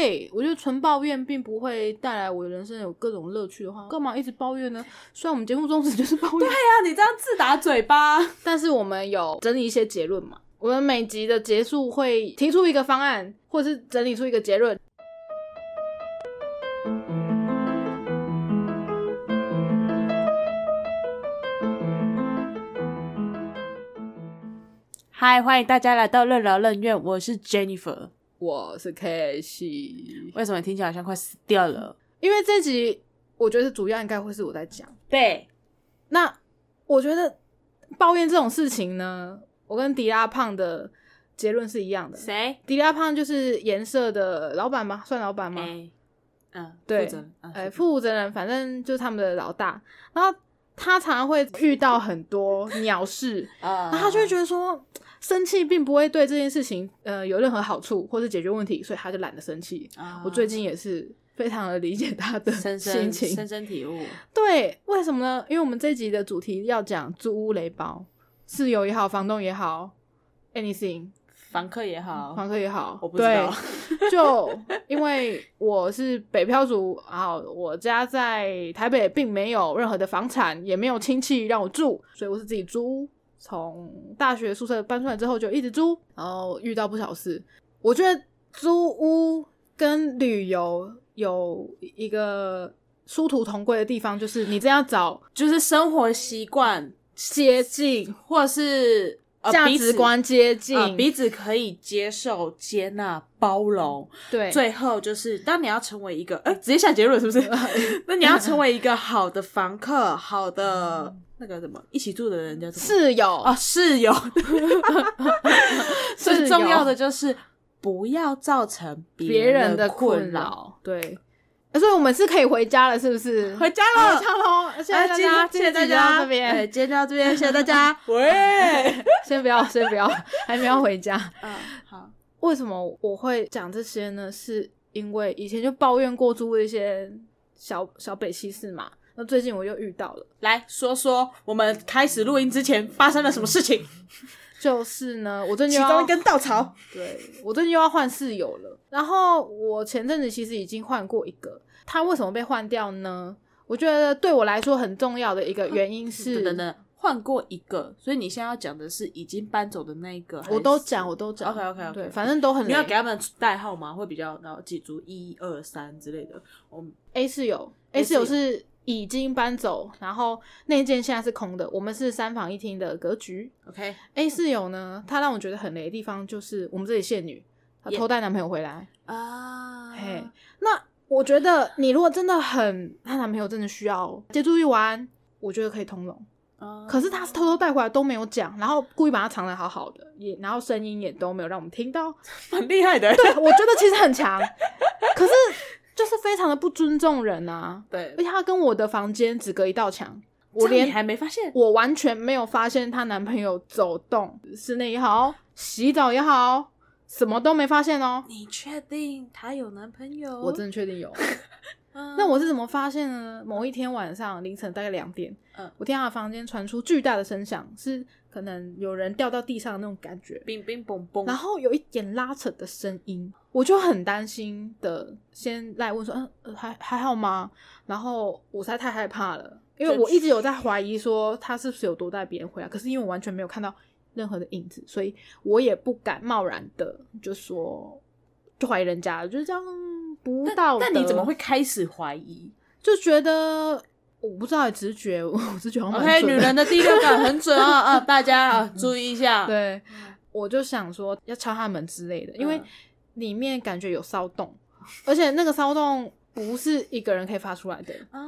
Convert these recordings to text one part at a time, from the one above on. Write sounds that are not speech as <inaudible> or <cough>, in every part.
对，我觉得纯抱怨并不会带来我的人生有各种乐趣的话，干嘛一直抱怨呢？虽然我们节目宗旨就是抱怨，对呀、你这样自打嘴巴。但是我们有整理一些结论嘛。我们每集的结束会提出一个方案，或者是整理出一个结论。嗨，欢迎大家来到任劳任怨，我是 Jennifer。我是 K 西，为什么听起来好像快死掉了？因为这集我觉得主要应该会是我在讲。对，那我觉得抱怨这种事情呢，我跟迪拉胖的结论是一样的。谁？迪拉胖就是颜色的老板吗？算老板吗？哎，嗯，对负责人，嗯呃，负责人，反正就是他们的老大。然后他常常会遇到很多鸟事，<laughs> 啊然后他就会觉得说，生气并不会对这件事情呃有任何好处或是解决问题，所以他就懒得生气。啊我最近也是非常的理解他的心情。深深体悟。对，为什么呢？因为我们这集的主题要讲租屋雷包，室友也好，房东也好，anything，房客也好，房客也好，我不知道，就因为我是北漂族，然后我家在台北，并没有任何的房产，也没有亲戚让我住，所以我是自己租。从大学宿舍搬出来之后，就一直租，然后遇到不少事。我觉得租屋跟旅游有一个殊途同归的地方，就是你这样找就是生活习惯接近、或是价值观接近，呃彼此可以接受、接纳、包容。对最后就是，当你要成为一个，呃、直接下结论是不是？<laughs> 那你要成为一个好的房客，好的那个什么一起住的人叫什么？室友啊，室友。<laughs> 最重要的就是不要造成别人的困。扰，对。所以我们是可以回家了，是不是？回家了，回家喽！谢谢大家，天谢谢大家，这边哎，今天到这边，<laughs> 谢谢大家。喂，<laughs> 先不要，先不要，还没有回家。嗯，好，为什么我会讲这些呢？是因为以前就抱怨过租一些小小北西市嘛。那最近我又遇到了，来说说我们开始录音之前发生了什么事情，就是呢，我最近又要其中一根稻草。<laughs> 对我最近又要换室友了。然后我前阵子其实已经换过一个，他为什么被换掉呢？我觉得对我来说很重要的一个原因是，等等等，换过一个，所以你现在要讲的是已经搬走的那一个，我都讲，我都讲。OK，OK，OK 对，反正都很你要给他们代号吗？会比较然后记住一二三之类的。我们 A 室友 A 室友是已经搬走，然后那间现在是空的，我们是三房一厅的格局。OK A 室友呢，她让我觉得很雷的地方就是我们这里现女，她偷带男朋友回来。啊，嘿，那我觉得你如果真的很，她男朋友真的需要接住一晚，我觉得可以通融。啊可是她是偷偷带回来都没有讲，然后故意把它藏得好好的，也然后声音也都没有让我们听到。<laughs> 很厉害的，对，我觉得其实很强，<laughs> 可是就是非常的不尊重人啊。对而且她跟我的房间只隔一道墙，我连还没发现，我完全没有发现她男朋友走动，室内也好，洗澡也好，什么都没发现哦。你确定她有男朋友？我真的确定有。<laughs> 嗯那我是怎么发现呢？某一天晚上凌晨大概两点，嗯我听她的房间传出巨大的声响，是可能有人掉到地上的那种感觉，冰冰嘣嘣，然后有一点拉扯的声音，我就很担心的，先来问说，嗯、呃，还还好吗？然后我实在太害怕了，因为我一直有在怀疑说他是不是有多带别人回来，可是因为我完全没有看到任何的影子，所以我也不敢贸然的就说就怀疑人家了，就是这样不道德。但你怎么会开始怀疑就觉得？我不知道，直觉，我直觉好像？OK，女人的第六感很准啊 <laughs> 啊！大家啊，注意一下。对，我就想说要敲他门之类的，因为嗯里面感觉有骚动，而且那个骚动不是一个人可以发出来的啊，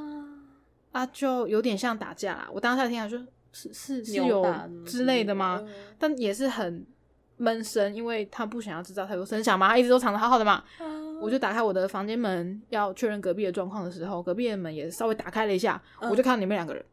啊，就有点像打架啦。我当下听来就是是是有打之类的吗？？但也是很闷声，因为他不想要制造太多声响嘛，他一直都藏得好好的嘛。嗯我就打开我的房间门，要确认隔壁的状况的时候，隔壁的门也稍微打开了一下，嗯我就看到里面两个人，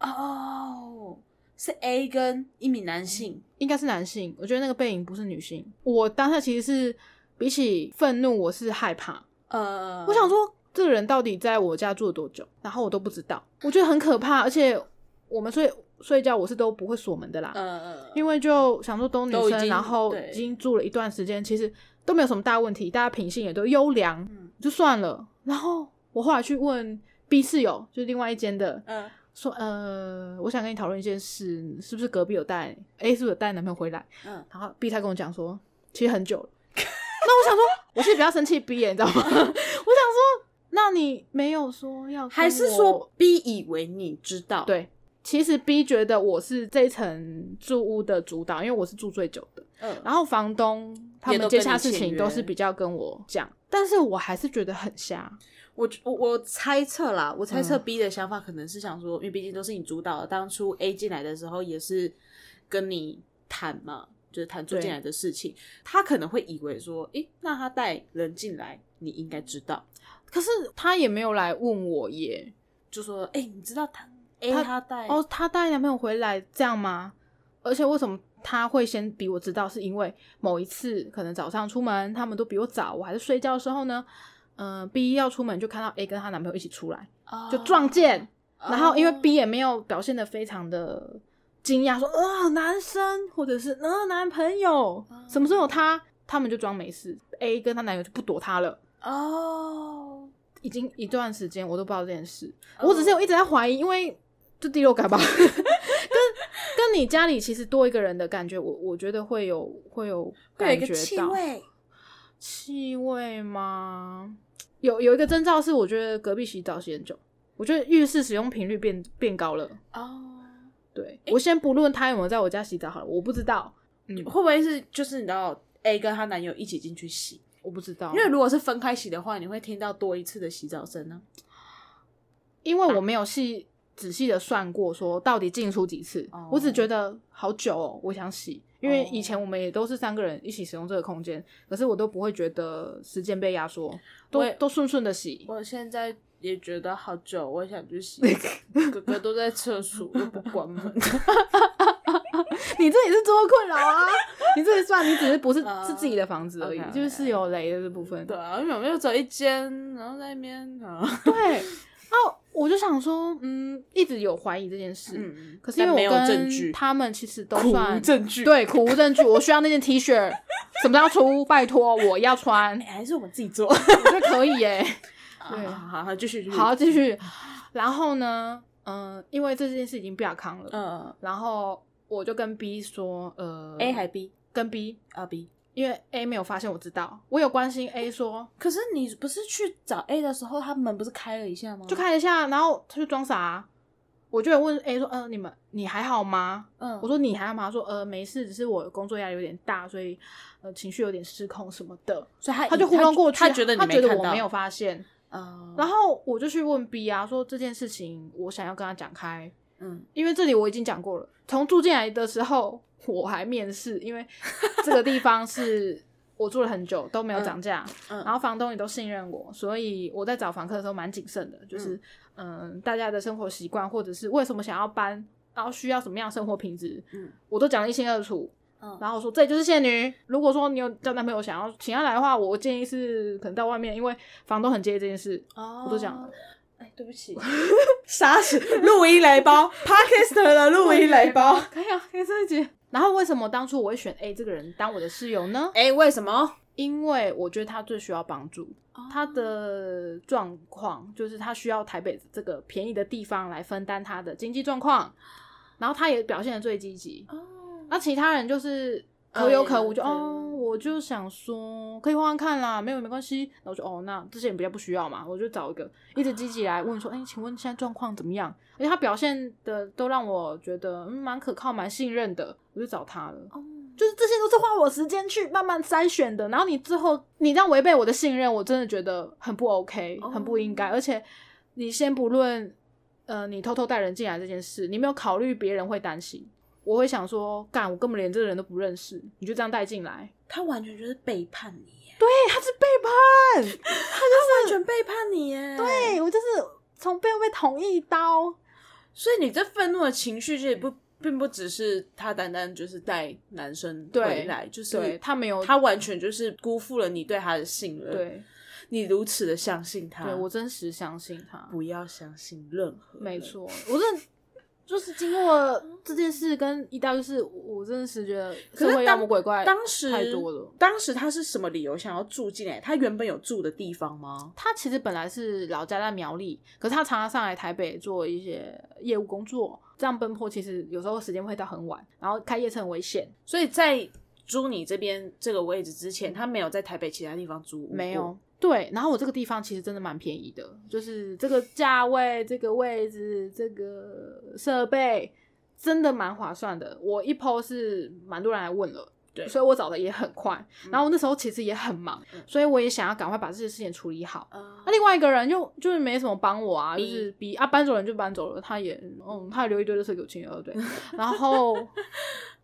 哦，是 A 跟一名男性，应该是男性，我觉得那个背影不是女性。我当下其实是比起愤怒，我是害怕。呃，我想说，这个人到底在我家住了多久？然后我都不知道，我觉得很可怕。而且我们睡睡觉，我是都不会锁门的啦，嗯嗯，因为就想说都女生，都已经然后对已经住了一段时间，其实都没有什么大问题，大家品性也都优良，嗯就算了。然后我后来去问 B 室友，就是另外一间的，嗯说呃，我想跟你讨论一件事，是不是隔壁有带 A 是不是有带男朋友回来？嗯，然后 B 他跟我讲说，其实很久了。<laughs> 那我想说，我是比较生气 B 耶，你知道吗？<laughs> 我想说，那你没有说要跟还是我说 B 以为你知道？，对？其实 B 觉得我是这一层住屋的主导，因为我是住最久的。嗯，然后房东他们接洽跟你签约事情都是比较跟我讲，但是我还是觉得很瞎。我我我猜测啦，我猜测嗯 B 的想法可能是想说，因为毕竟都是你主导的，当初 A 进来的时候也是跟你谈嘛，就是谈住进来的事情，他可能会以为说，诶，那他带人进来，你应该知道，可是他也没有来问我耶。就说，诶，你知道他 A 他他带哦，他带男朋友回来这样吗？而且为什么他会先比我知道？是因为某一次可能早上出门，他们都比我早，我还是睡觉的时候呢，嗯、b 要出门就看到 A 跟她男朋友一起出来，就撞见。然后因为 B 也没有表现的非常的惊讶，说呃男生或者是呃男朋友，什么时候有他？他们就装没事，A 跟她男友就不躲她了。哦，已经一段时间我都不知道这件事，哦我只是有一直在怀疑，因为就第六感吧，<laughs> 跟跟你家里其实多一个人的感觉，我我觉得会有会有感觉到。气味，气味吗？有有一个征兆是，我觉得隔壁洗澡洗很久，我觉得浴室使用频率变变高了。哦，对我先不论他有没有在我家洗澡好了，我不知道，嗯，会不会是就是你知道 A 跟她男友一起进去洗？我不知道，因为如果是分开洗的话，你会听到多一次的洗澡声呢。因为我没有细仔细的算过，说到底进出几次，哦我只觉得好久哦，我想洗。因为哦以前我们也都是三个人一起使用这个空间，可是我都不会觉得时间被压缩，都都顺顺的洗。我现在也觉得好久，我想去洗。哥哥都在厕所，又不关门。<laughs> 你这也是多困扰啊！你这里算你只是不是、啊是自己的房子而已就是是有雷的这部分。对啊，因为我们要走一间，然后在那边啊，对，然后我就想说，嗯，一直有怀疑这件事，嗯，可是因为没有我跟证据，他们其实都苦无算证据。对苦无证据，我需要那件 T 恤，什么时候要出？拜托，我要穿，哎，还是我们自己做。我觉得可以耶。<laughs> 对好好好，继续继续。好，继续。然后呢，嗯、因为这件事已经不雅康了，嗯然后我就跟 B 说，呃，A 还 B 跟 B，啊 B。因为 A 没有发现我知道，我有关心 A 说，可是你不是去找 A 的时候，他门不是开了一下吗？就开了一下，然后他就装傻啊、我就有问 A 说，呃，你们你还好吗？嗯，我说你还好吗？他说呃没事，只是我工作压力有点大，所以呃情绪有点失控什么的。所以他他就糊弄过去，他觉得你他觉得我没有发现。嗯，然后我就去问 B 啊，说这件事情我想要跟他讲开，嗯因为这里我已经讲过了。从住进来的时候我还面试，因为 <laughs> 这个地方是我住了很久都没有涨价，嗯然后房东也都信任我，所以我在找房客的时候蛮谨慎的，就是嗯、大家的生活习惯或者是为什么想要搬，然后需要什么样的生活品质，嗯我都讲得一清二楚。嗯然后我说这就是仙女。如果说你有交男朋友想要请他来的话，我建议是可能到外面，因为房东很介意这件事。哦我都讲了。哎，对不起，<laughs> 杀死录音雷包，Podcast 的录音雷包。<laughs> 可以啊，可以这一集。然后为什么当初我会选 A 这个人当我的室友呢？哎，为什么？因为我觉得他最需要帮助。哦他的状况就是他需要台北这个便宜的地方来分担他的经济状况，然后他也表现的最积极。哦，那其他人就是可有可无，就哎哦，我就想说可以换换看啦，没有没关系。然后我说哦，那这些人比较不需要嘛，我就找一个一直积极来问说，哎、请问现在状况怎么样？而且他表现的都让我觉得嗯蛮可靠、蛮信任的，我就找他了。哦就是这些都是花我时间去慢慢筛选的，然后你之后你这样违背我的信任，我真的觉得很不 OK，哦很不应该。而且你先不论，呃，你偷偷带人进来这件事，你没有考虑别人会担心，我会想说，干，我根本连这个人都不认识，你就这样带进来，他完全就是背叛你耶，对，他是背叛，<laughs> 他就是完全背叛你耶。，对我就是从背后被捅一刀，所以你这愤怒的情绪其实不，并不只是他单单就是带男生回来，就是对他没有，他完全就是辜负了你对他的信任。，对你如此的相信他，对我真实相信他，不要相信任何人。没错，我真的就是经过这件事跟一大堆事，我真的是觉得社会妖可是当魔鬼怪当时太多了。当时他是什么理由想要住进来？他原本有住的地方吗？他其实本来是老家在苗栗，可是他常常上来台北做一些业务工作，这样奔波其实有时候时间会到很晚，然后开夜车很危险。所以在租你这边这个位置之前，他没有在台北其他地方租屋没有。对，然后我这个地方其实真的蛮便宜的，就是这个价位、这个位置、这个设备，真的蛮划算的。我一 PO 是蛮多人来问了，对所以我找的也很快。然后那时候其实也很忙，嗯所以我也想要赶快把这些事情处理好。啊那另外一个人就就是没什么帮我啊，就是比啊搬走人就搬走了，他也嗯，他也留一堆的事给我清了，对。<laughs> 然后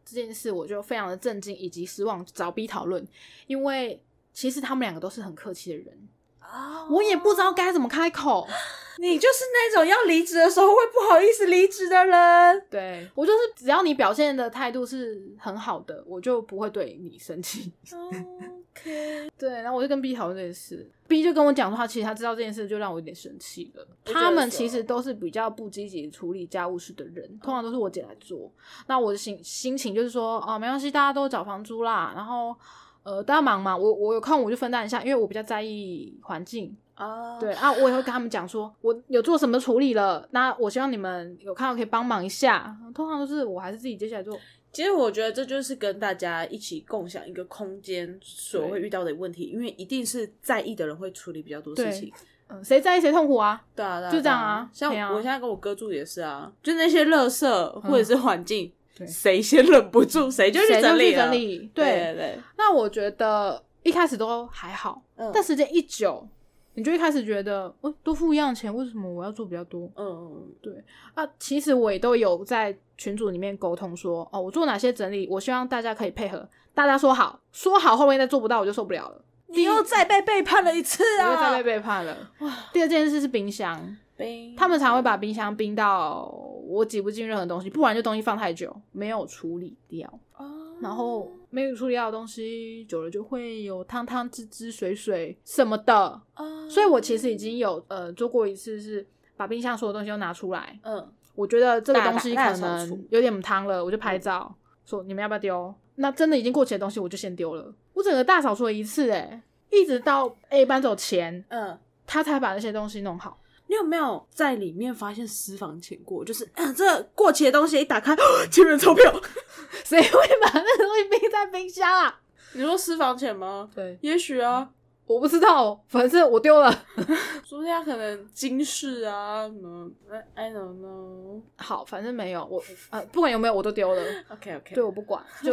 这件事我就非常的震惊以及失望，找 B 讨论，因为其实他们两个都是很客气的人，啊我也不知道该怎么开口。<laughs> 你就是那种要离职的时候会不好意思离职的人。对我就是只要你表现的态度是很好的，我就不会对你生气。OK，<laughs> 对，然后我就跟 B 讨论这件事，B 就跟我讲说，他其实他知道这件事，就让我有点生气了。他们其实哦都是比较不积极处理家务事的人，通常都是我姐来做。那我的心心情就是说，哦，没关系，大家都找房租啦，然后呃，大家忙嘛，我我有空我就分担一下，因为我比较在意环境。啊，对啊，我也会跟他们讲说，我有做什么处理了，那我希望你们有看到可以帮忙一下。通常都是我还是自己接下来做。其实我觉得这就是跟大家一起共享一个空间所会遇到的问题，因为一定是在意的人会处理比较多事情。嗯，谁在意谁痛苦啊？对啊，对啊就这样啊像我现在跟我哥住也是啊，就那些垃圾或者是环境，对谁先忍不住谁就去整理了整理？对。对，那我觉得一开始都还好，嗯。但时间一久，你就一开始觉得，哦，多付一样的钱，为什么我要做比较多？嗯对。啊，其实我也都有在群组里面沟通说，哦，我做哪些整理，我希望大家可以配合，大家说好，说好后面再做不到，我就受不了了，你又再被背叛了一次我啊！又再被背叛了。哇。第二件事是冰箱，冰他们常会把冰箱冰到我挤不进任何东西，不然就东西放太久没有处理掉。哦然后没有处理掉的东西，久了就会有汤汤汁汁、水水什么的。哦所以我其实已经有呃做过一次，是把冰箱所有东西都拿出来，嗯我觉得这个东西可能有点汤了，我就拍照说你们要不要丢？那真的已经过期的东西，我就先丢了。我整个大扫除了一次、欸，一直到 A 搬走前，嗯，他才把那些东西弄好。你有没有在里面发现私房钱过？就是嗯，这过期的东西一打开，前面的钞票。<laughs> 谁会把那个东西冰在冰箱啊？<laughs> 你说私房钱吗？对，也许啊，我不知道，反正我丢了。<laughs> 说不定他可能金饰啊什么，I I don't know。好，反正没有我呃，不管有没有我都丢了。OK OK，对，我不管，就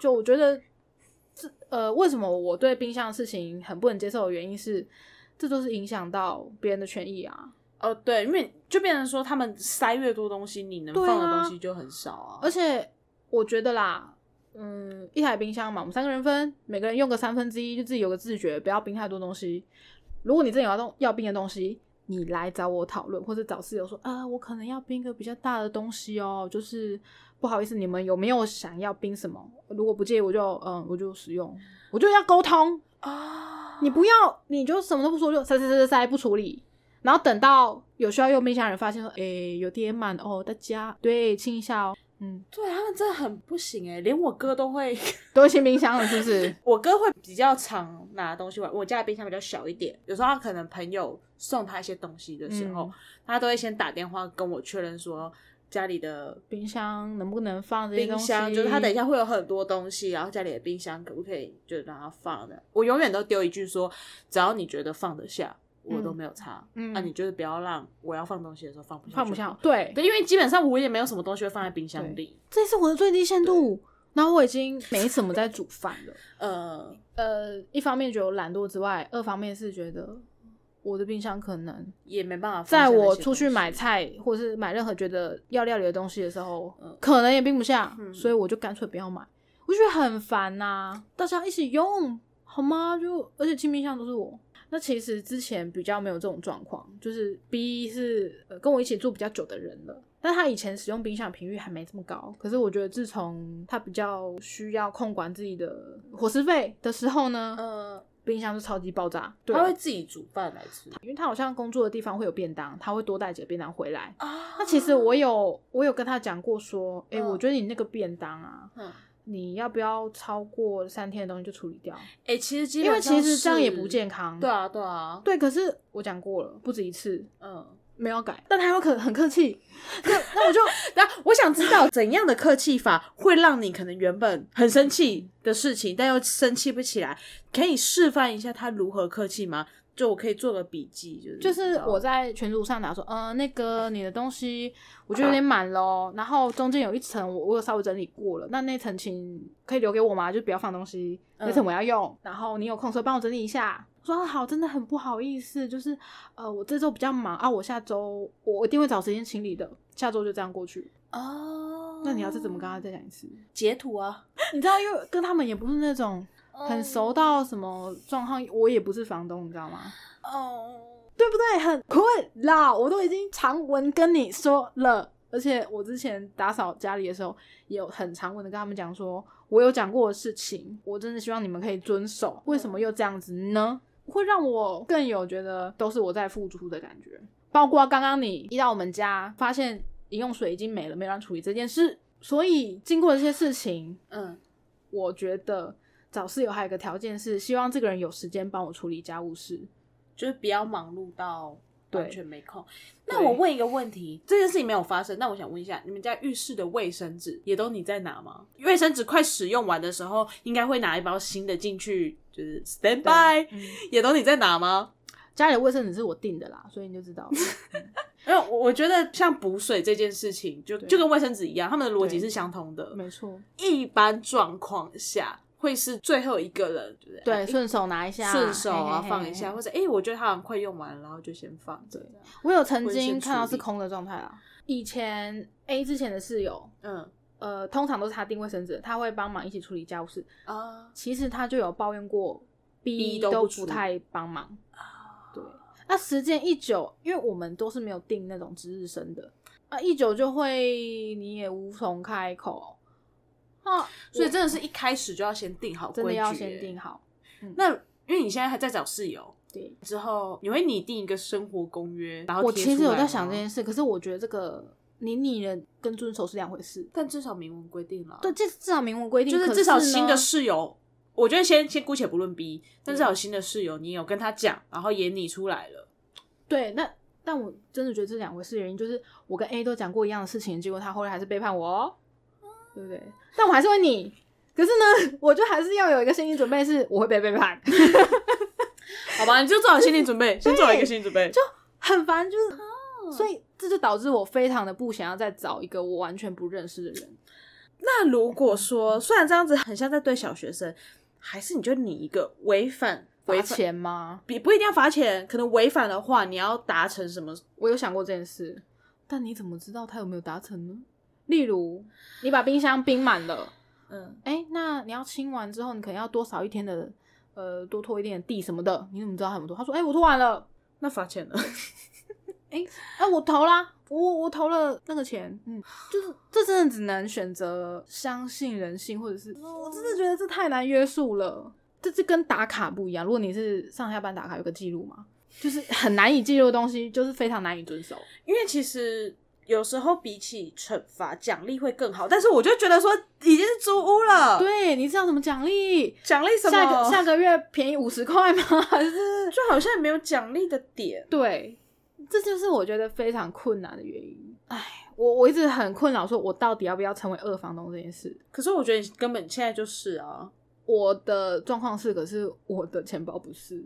就我觉得这呃，为什么我对冰箱的事情很不能接受的原因是，这都是影响到别人的权益啊。哦对，因为就变成说他们塞越多东西，你能放的啊东西就很少啊。而且我觉得啦，嗯，一台冰箱嘛，我们三个人分，每个人用个三分之一，就自己有个自觉，不要冰太多东西。如果你真的有要东要冰的东西，你来找我讨论，或者找室友说，啊，我可能要冰个比较大的东西哦，就是不好意思，你们有没有想要冰什么？如果不介意，我就嗯，我就使用，我就要沟通。啊，你不要，你就什么都不说，就塞塞塞塞塞不处理，然后等到有需要用冰箱的人发现说，诶，有点满哦，大家对清一下哦，嗯，对他们真的很不行哎，连我哥都会，<laughs> 都会清冰箱了，是不是？<laughs> 我哥会比较常拿东西玩。我家的冰箱比较小一点，有时候他可能朋友送他一些东西的时候，嗯他都会先打电话跟我确认说家里的冰箱能不能放这些东西？冰箱，就是他等一下会有很多东西，然后家里的冰箱可不可以就让他放的？我永远都丢一句说，只要你觉得放得下，我都没有差。嗯那、你就是不要让我要放东西的时候放不下，放不下，。对，对，因为基本上我也没有什么东西会放在冰箱里。这是我的最低限度。然后我已经没什么在煮饭了。<laughs> 呃，呃，一方面觉得我懒惰之外，二方面是觉得我的冰箱可能也没办法在我出去买菜或是买任何觉得要料理的东西的时候，嗯可能也冰不下，嗯所以我就干脆不要买。我就觉得很烦呐、大家一起用好吗？就而且清冰箱都是我。那其实之前比较没有这种状况，就是 B 是、呃、跟我一起住比较久的人了，但他以前使用冰箱频率还没这么高。可是我觉得自从他比较需要控管自己的伙食费的时候呢，呃，冰箱是超级爆炸，对他会自己煮饭来吃因为他好像工作的地方会有便当，他会多带几个便当回来。啊那其实我有我有跟他讲过说，哎、嗯我觉得你那个便当啊，嗯，你要不要超过三天的东西就处理掉？哎、其实基因为上其实这样也不是健康。对啊，对啊，对，可是我讲过了，不止一次，嗯。没有改，但他又可很客气，那那我就 <laughs> 那我想知道怎样的客气法会让你可能原本很生气的事情，但又生气不起来，可以示范一下他如何客气吗？就我可以做个笔记，就是就是我在群组上打说，呃，那个你的东西我觉得有点满咯，然后中间有一层我我有稍微整理过了，那那层请可以留给我吗？就不要放东西，嗯那层我要用，然后你有空的时候帮我整理一下。我说、啊好，真的很不好意思，就是呃，我这周比较忙啊，我下周我我一定会找时间清理的，下周就这样过去。哦，那你要是怎么跟他再讲一次？<laughs> 截图啊？你知道，因为跟他们也不是那种很熟到什么状况，我也不是房东，你知道吗？哦，对不对？很困扰，我都已经长文跟你说了，而且我之前打扫家里的时候，也有很长文的跟他们讲说，我有讲过的事情，我真的希望你们可以遵守。为什么又这样子呢？会让我更有觉得都是我在付出的感觉。包括刚刚你一到我们家，发现饮用水已经没了，没人处理这件事，所以经过这些事情，嗯，我觉得找室友还有一个条件是，希望这个人有时间帮我处理家务事。就是不要忙碌到对完全没空。那我问一个问题，这件事情没有发生，那我想问一下，你们家浴室的卫生纸也都你在拿吗？卫生纸快使用完的时候，应该会拿一包新的进去，就是 stand by，、嗯也都你在拿吗？家里的卫生纸是我订的啦，所以你就知道了。<laughs> 因为我我觉得像补水这件事情，就就跟卫生纸一样，他们的逻辑是相同的。没错，一般状况下，会是最后一个人，对不对？对，哎顺手拿一下，顺手啊嘿嘿嘿放一下，或者哎、诶我觉得它好像快用完了，然后就先放着。对我有曾经看到是空的状态啊。以前 A 之前的室友，嗯呃，通常都是他订卫生纸，他会帮忙一起处理家务事。啊，其实他就有抱怨过 B 都不太帮忙。对，那时间一久，因为我们都是没有订那种值日生的，啊，一久就会你也无从开口啊，所以真的是一开始就要先定好规矩，真的要先定。好。那因为你现在还在找室友，对，之后你会拟定一个生活公约，然后我其实有在想这件事，可是我觉得这个你拟人跟遵守是两回事。但至少明文规定了，对，，这至少明文规定，就是至少新的室友。我觉得先先姑且不论 B，但至少新的室友你有跟他讲，然后也拟出来了。对，那但我真的觉得这两回事原因就是，我跟 A 都讲过一样的事情，结果他后来还是背叛我哦，对不对？但我还是会你，可是呢，我就还是要有一个心理准备，是我会被背叛，<laughs> 好吧，你就做好心理准备，先做好一个心理准备。就很烦，就是，所以这就导致我非常的不想要再找一个我完全不认识的人。那如果说，虽然这样子很像在对小学生，还是你就你一个违反罚钱吗？比不一定要罚钱，可能违反的话，你要达成什么？我有想过这件事，但你怎么知道他有没有达成呢？例如，你把冰箱冰满了。嗯，哎、那你要清完之后，你可能要多扫一天的，呃，多拖一点的地什么的。你怎么知道他有没有拖？他说，哎、我拖完了。那罚钱了。<laughs> 哎、哎、我投啦，我我投了那个钱。嗯，就是这真的只能选择相信人性，或者是我真的觉得这太难约束了。这这跟打卡不一样。如果你是上下班打卡有个记录嘛，就是很难以记录的东西，就是非常难以遵守。因为其实有时候比起惩罚，奖励会更好。但是我就觉得说，已经是租屋了，，对，你知道什么奖励？奖励什么？下个下个月便宜五十块吗？还 <laughs> 是就好像没有奖励的点。对，这就是我觉得非常困难的原因。唉，我我一直很困扰，说我到底要不要成为二房东这件事。可是我觉得你根本现在就是啊，我的状况是，可是我的钱包不是，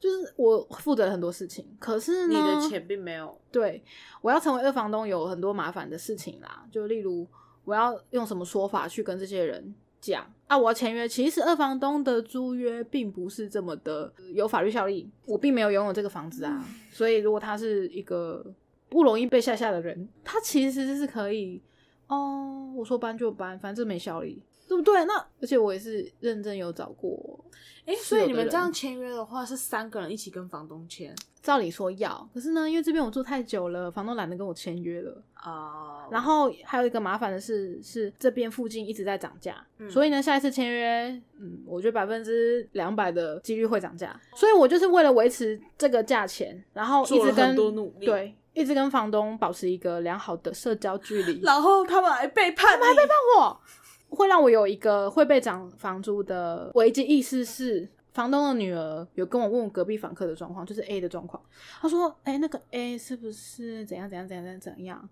就是我负责了很多事情，可是呢，你的钱并没有。对我要成为二房东有很多麻烦的事情啦，就例如我要用什么说法去跟这些人讲啊，我要签约。其实二房东的租约并不是这么的有法律效力，我并没有拥有这个房子啊，所以如果他是一个不容易被吓吓的人，他其实是可以哦，我说搬就搬，反正没效力。对不对？那而且我也是认真有找过，哎、是所以你们这样签约的话，是三个人一起跟房东签照理说要，可是呢，因为这边我住太久了，房东懒得跟我签约了。啊然后还有一个麻烦的是，是这边附近一直在涨价，嗯所以呢，下一次签约，嗯，我觉得百分之两百的几率会涨价，所以我就是为了维持这个价钱，然后一直跟很多努力对，一直跟房东保持一个良好的社交距离。然后他们还背叛，他们还背叛我会让我有一个会被涨房租的危机意识是。房东的女儿有跟我问我隔壁房客的状况，就是 A 的状况。她说：“哎、那个 A 是不是怎样怎样怎样怎样怎样？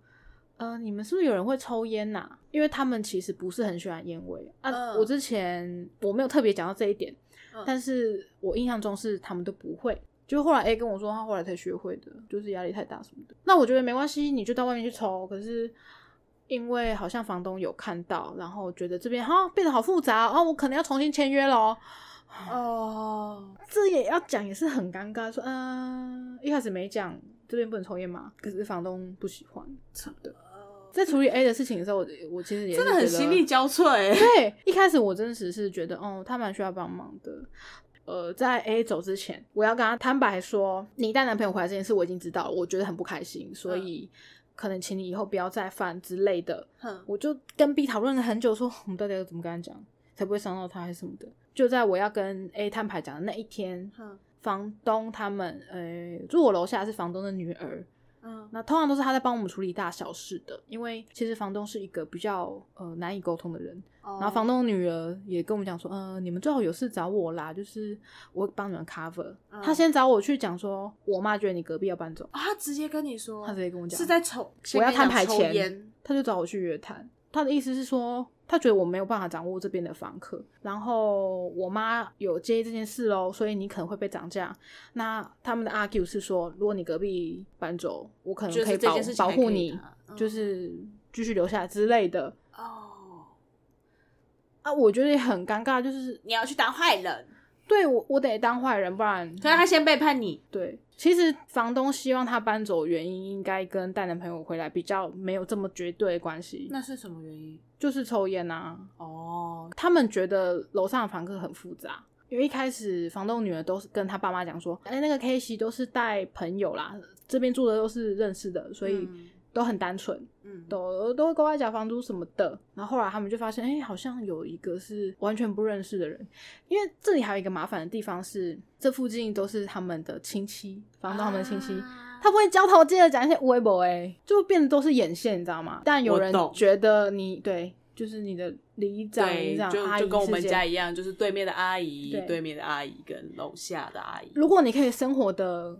呃，你们是不是有人会抽烟呐、因为他们其实不是很喜欢烟味啊。嗯我之前我没有特别讲到这一点，嗯但是我印象中是他们都不会。就后来 A 跟我说，他后来才学会的，就是压力太大什么的。那我觉得没关系，你就到外面去抽。可是因为好像房东有看到，然后觉得这边哈变得好复杂哦，我可能要重新签约喽。哦，<sighs> 这也要讲，也是很尴尬。说，嗯、一开始没讲这边不能抽烟嘛，可是房东不喜欢什么的。在处理 A 的事情的时候，我我其实也真的很心力交瘁欸。对，一开始我真实是觉得，哦，他蛮需要帮忙的。呃，在 A 走之前，我要跟他坦白说，你带男朋友回来这件事我已经知道了，我觉得很不开心，所以可能请你以后不要再犯之类的。哼我就跟 B 讨论了很久，说我们到底要怎么跟他讲，才不会伤到他还是什么的。就在我要跟 A 摊牌讲的那一天，哼房东他们，呃，住我楼下是房东的女儿，嗯那通常都是他在帮我们处理大小事的，因为其实房东是一个比较呃难以沟通的人。然然后房东的女儿也跟我们讲说，呃，你们最好有事找我啦，就是我帮你们 cover。嗯他先找我去讲说，我妈觉得你隔壁要搬走，哦他直接跟你说，他直接跟我讲，是在抽，我要摊牌前，他就找我去约谈。他的意思是说，他觉得我没有办法掌握这边的房客，然后我妈有介意这件事喽，所以你可能会被涨价。那他们的 argue 是说，如果你隔壁搬走，我可能可以保保护你就是继续留下来之类的。哦，啊，我觉得也很尴尬，就是你要去当坏人，对我我得当坏人，不然可是他先背叛你，对。其实房东希望他搬走，原因应该跟带男朋友回来比较没有这么绝对的关系，那是什么原因？就是抽烟啊。哦，他们觉得楼上的房客很复杂，因为一开始房东女儿都是跟他爸妈讲说，哎、那个 K 西都是带朋友啦，这边住的都是认识的，所以嗯都很单纯。嗯，都都会乖乖缴房租什么的。然后后来他们就发现，哎、好像有一个是完全不认识的人。因为这里还有一个麻烦的地方是，这附近都是他们的亲戚，房东他们的亲戚，啊他不会交头接耳讲一些微博，哎，就变得都是眼线，你知道吗？但有人觉得你对，就是你的里长、里对，长、阿姨就就跟我们家一样，就是对面的阿姨，對对面的阿姨跟楼下的阿姨。如果你可以生活的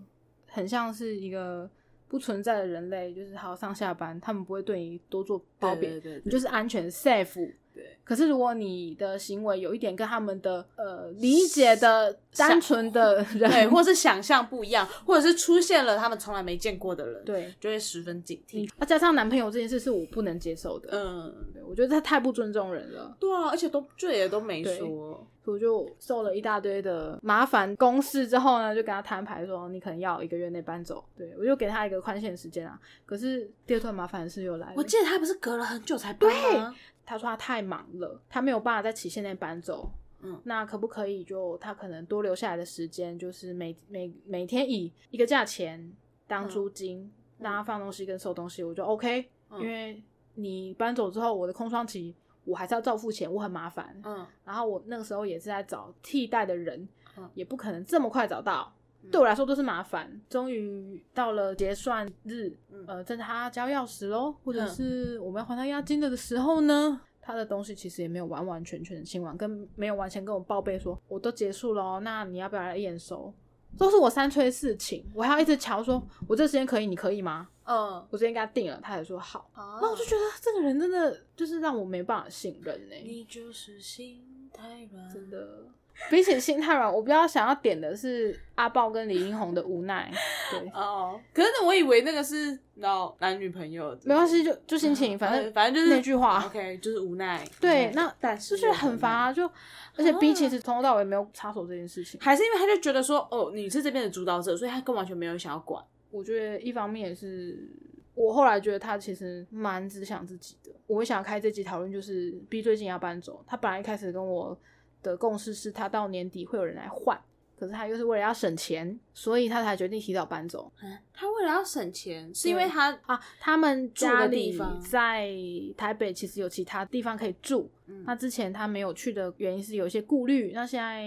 很像是一个不存在的人类，就是好上下班，他们不会对你多做包对庇，对对，你就是安全 safe。对，可是如果你的行为有一点跟他们的呃理解的单纯的 <laughs> 人，对，或是想象不一样，或者是出现了他们从来没见过的人，，对就会十分警惕那。啊加上男朋友这件事是我不能接受的，嗯，对我觉得他太不尊重人了。对啊，而且都这也都没对说，我就受了一大堆的麻烦公事之后呢，就跟他摊牌说，你可能要一个月内搬走。对我就给他一个宽限时间啊。可是第二段麻烦的事又来了，我记得他不是隔了很久才搬吗？他说他太忙了，他没有办法在期限内搬走。嗯那可不可以就他可能多留下来的时间，就是每每每天以一个价钱当租金，让他放东西跟收东西，我就 OK、嗯因为你搬走之后，我的空窗期我还是要照付钱，我很麻烦。嗯然后我那个时候也是在找替代的人，嗯也不可能这么快找到，对我来说都是麻烦。终于到了结算日，嗯呃，在他交钥匙喽，或者嗯是我们要还他押金的的时候呢，他的东西其实也没有完完全全的清完，跟没有完全跟我报备说我都结束了哦，那你要不要来验收？都是我三催四请，我还要一直瞧说，我这时间可以，你可以吗？嗯，我之前跟他定了，他也说好。啊那我就觉得这个人真的就是让我没办法信任呢、你就是心太软，真的。<laughs> 比起心太软，我比较想要点的是阿豹跟李英红的无奈。<laughs> 对，哦。可是我以为那个是老男女朋友，没关系，就就心情，反呃正反正就是那句话 OK，就是无奈。对，那但是就是很烦啊。就而且 B 其实从头到尾没有插手这件事情。还是因为他就觉得说，哦，你是这边的主导者，所以他根本完全没有想要管。我觉得一方面也是我后来觉得他其实蛮只想自己的。我想开这集讨论，就是 B 最近要搬走，他本来一开始跟我的共识是他到年底会有人来换。可是他又是为了要省钱，所以他才决定提早搬走。他为了要省钱，是因为他啊，他们家里在台北，其实有其他地方可以住。那之前他没有去的原因是有一些顾虑。那现在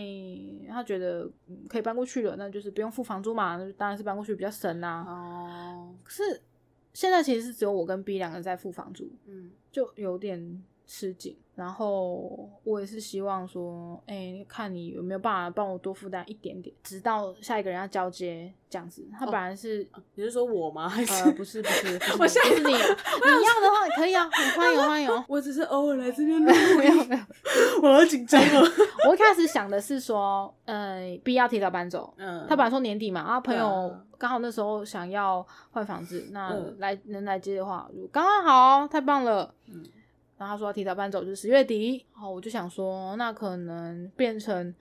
他觉得可以搬过去了，那就是不用付房租嘛，那当然是搬过去比较省啊。哦，可是现在其实是只有我跟 B 两个人在付房租，嗯，就有点吃紧。然后我也是希望说，哎，看你有没有办法帮我多负担一点点，直到下一个人要交接这样子。他本来是，你是说我吗？还是不是不是？<laughs> 我是你，你要的话可以啊，欢迎欢迎。我只是偶尔来这边录，没有没有，我好紧张哦。<laughs> 我一开始想的是说，呃，必要提早搬走。嗯，他本来说年底嘛，然后朋友刚好那时候想要换房子，那来能来接的话，刚刚好，太棒了。嗯。然后他说提早搬走就是十月底，好，我就想说，那可能变成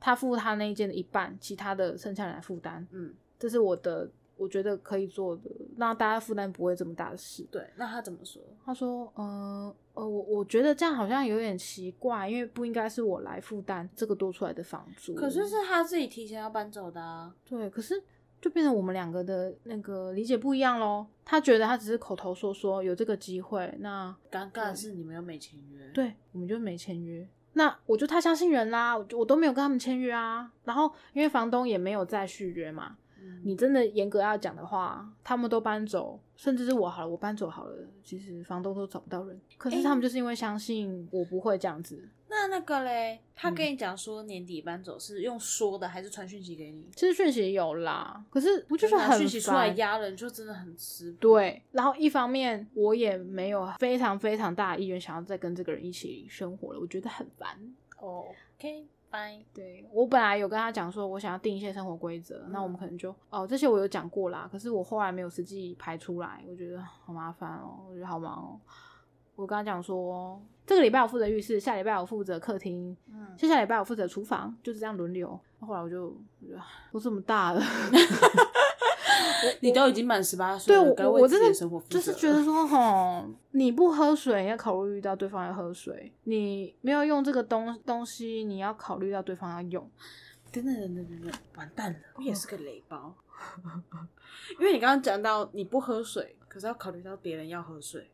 他付他那一件的一半，其他的剩下人来负担。嗯，这是我的，我觉得可以做的，让大家负担不会这么大的事。对，那他怎么说？他说，呃呃，我我觉得这样好像有点奇怪，因为不应该是我来负担这个多出来的房租。可是是他自己提前要搬走的啊。对，可是。就变成我们两个的那个理解不一样喽。他觉得他只是口头说说有这个机会，那尴尬的是你们又没签约。对，我们就没签约。那我就太相信人啦，我我都没有跟他们签约啊。然后因为房东也没有再续约嘛。你真的严格要讲的话，他们都搬走，甚至是我好了，我搬走好了，其实房东都找不到人。可是他们就是因为相信我不会这样子。那那个嘞，他跟你讲说年底搬走是用说的还是传讯息给你？其实讯息有啦，可是不就是很讯息出来压人，就真的很吃。对，然后一方面我也没有非常非常大的意愿想要再跟这个人一起生活了，我觉得很烦。哦对我本来有跟他讲说，我想要定一些生活规则，那我们可能就哦这些我有讲过啦，可是我后来没有实际排出来，我觉得好麻烦哦，我觉得好忙哦。我跟他讲说，这个礼拜我负责浴室，下礼拜我负责客厅，嗯，下下礼拜我负责厨房，就是这样轮流。后来我就都这么大了。<laughs> 你都已经满十八岁对我我自己的就是觉得说，吼，你不喝水要考虑到对方要喝水，你没有用这个东东西，你要考虑到对方要用。等等等等等等，完蛋了，我也是个雷包。<laughs> 因为你刚刚讲到你不喝水，可是要考虑到别人要喝水，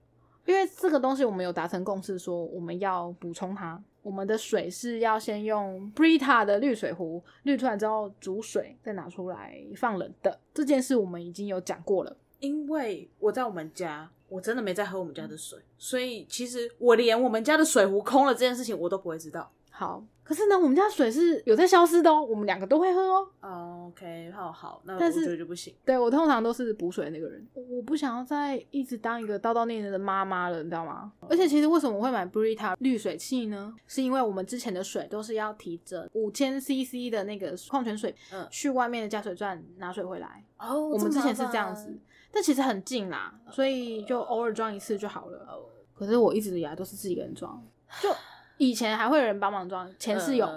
因为这个东西我们有达成共识，说我们要补充它。我们的水是要先用 Brita 的滤水壶滤出来之后煮水，再拿出来放冷的。这件事我们已经有讲过了。因为我在我们家，我真的没在喝我们家的水，所以其实我连我们家的水壶空了这件事情我都不会知道。好。可是呢，我们家水是有在消失的哦，我们两个都会喝哦。OK，好好，那我觉得就不行。对我通常都是补水的那个人，我不想要再一直当一个叨叨念念的妈妈了，你知道吗？而且其实为什么我会买 Brita 滤水器呢？是因为我们之前的水都是要提着五千 CC 的那个矿泉水，嗯，去外面的加水站拿水回来。哦，我们之前是这样子，但其实很近啦，所以就偶尔装一次就好了。可是我一直以来都是自己一个人装，<laughs> 就。以前还会有人帮忙装，前室友。